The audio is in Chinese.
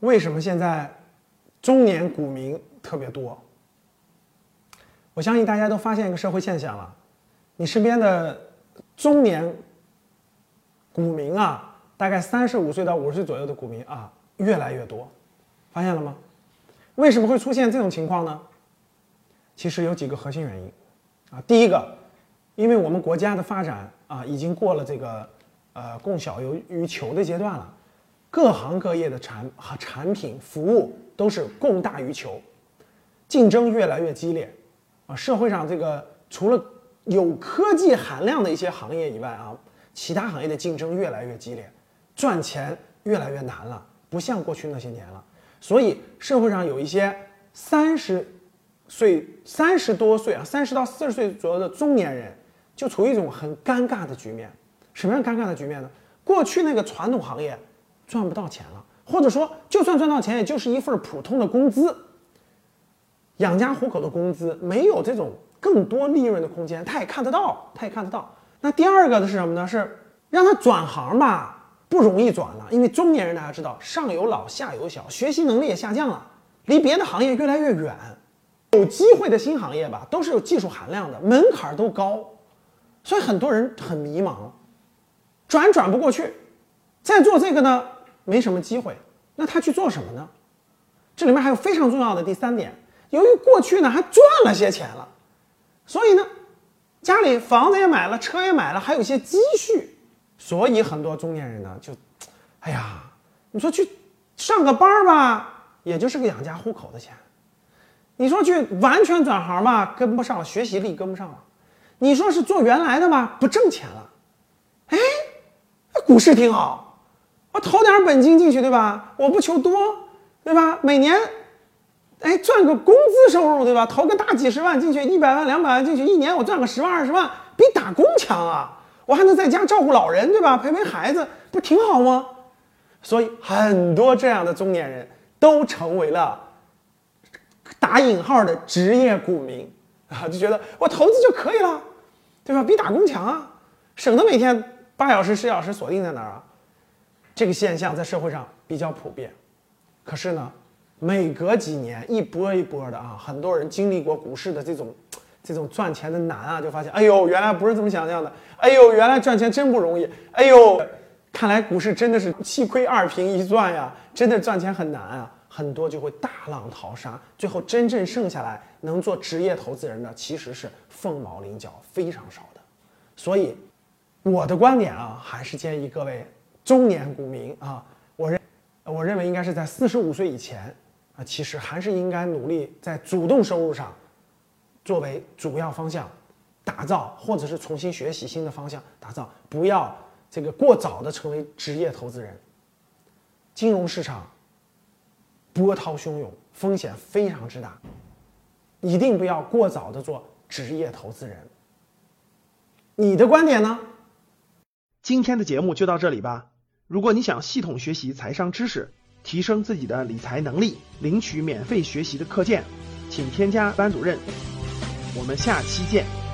为什么现在中年股民特别多？我相信大家都发现一个社会现象了，你身边的中年股民啊，大概三十五岁到五十岁左右的股民啊，越来越多，发现了吗？为什么会出现这种情况呢？其实有几个核心原因啊。第一个，因为我们国家的发展啊，已经过了这个呃供小于于求的阶段了，各行各业的产和产品服务都是供大于求，竞争越来越激烈。啊，社会上这个除了有科技含量的一些行业以外啊，其他行业的竞争越来越激烈，赚钱越来越难了，不像过去那些年了。所以社会上有一些三十岁、三十多岁啊，三十到四十岁左右的中年人，就处于一种很尴尬的局面。什么样尴尬的局面呢？过去那个传统行业赚不到钱了，或者说就算赚到钱，也就是一份普通的工资。养家糊口的工资没有这种更多利润的空间，他也看得到，他也看得到。那第二个的是什么呢？是让他转行吧，不容易转了，因为中年人大家知道，上有老下有小，学习能力也下降了，离别的行业越来越远。有机会的新行业吧，都是有技术含量的，门槛都高，所以很多人很迷茫，转转不过去。再做这个呢，没什么机会，那他去做什么呢？这里面还有非常重要的第三点。由于过去呢还赚了些钱了，所以呢，家里房子也买了，车也买了，还有些积蓄，所以很多中年人呢就，哎呀，你说去上个班吧，也就是个养家糊口的钱；你说去完全转行吧，跟不上了，学习力跟不上了；你说是做原来的吧，不挣钱了。哎，股市挺好，我投点本金进去，对吧？我不求多，对吧？每年。哎，赚个工资收入，对吧？投个大几十万进去，一百万、两百万进去，一年我赚个十万、二十万，比打工强啊！我还能在家照顾老人，对吧？陪陪孩子，不挺好吗？所以很多这样的中年人都成为了打引号的职业股民啊，就觉得我投资就可以了，对吧？比打工强啊，省得每天八小时、十小时锁定在那儿啊。这个现象在社会上比较普遍，可是呢？每隔几年一波一波的啊，很多人经历过股市的这种，这种赚钱的难啊，就发现，哎呦，原来不是这么想象的，哎呦，原来赚钱真不容易，哎呦，看来股市真的是七亏二平一赚呀，真的赚钱很难啊，很多就会大浪淘沙，最后真正剩下来能做职业投资人的其实是凤毛麟角，非常少的。所以，我的观点啊，还是建议各位中年股民啊，我认，我认为应该是在四十五岁以前。啊，其实还是应该努力在主动收入上作为主要方向打造，或者是重新学习新的方向打造，不要这个过早的成为职业投资人。金融市场波涛汹涌，风险非常之大，一定不要过早的做职业投资人。你的观点呢？今天的节目就到这里吧。如果你想系统学习财商知识，提升自己的理财能力，领取免费学习的课件，请添加班主任。我们下期见。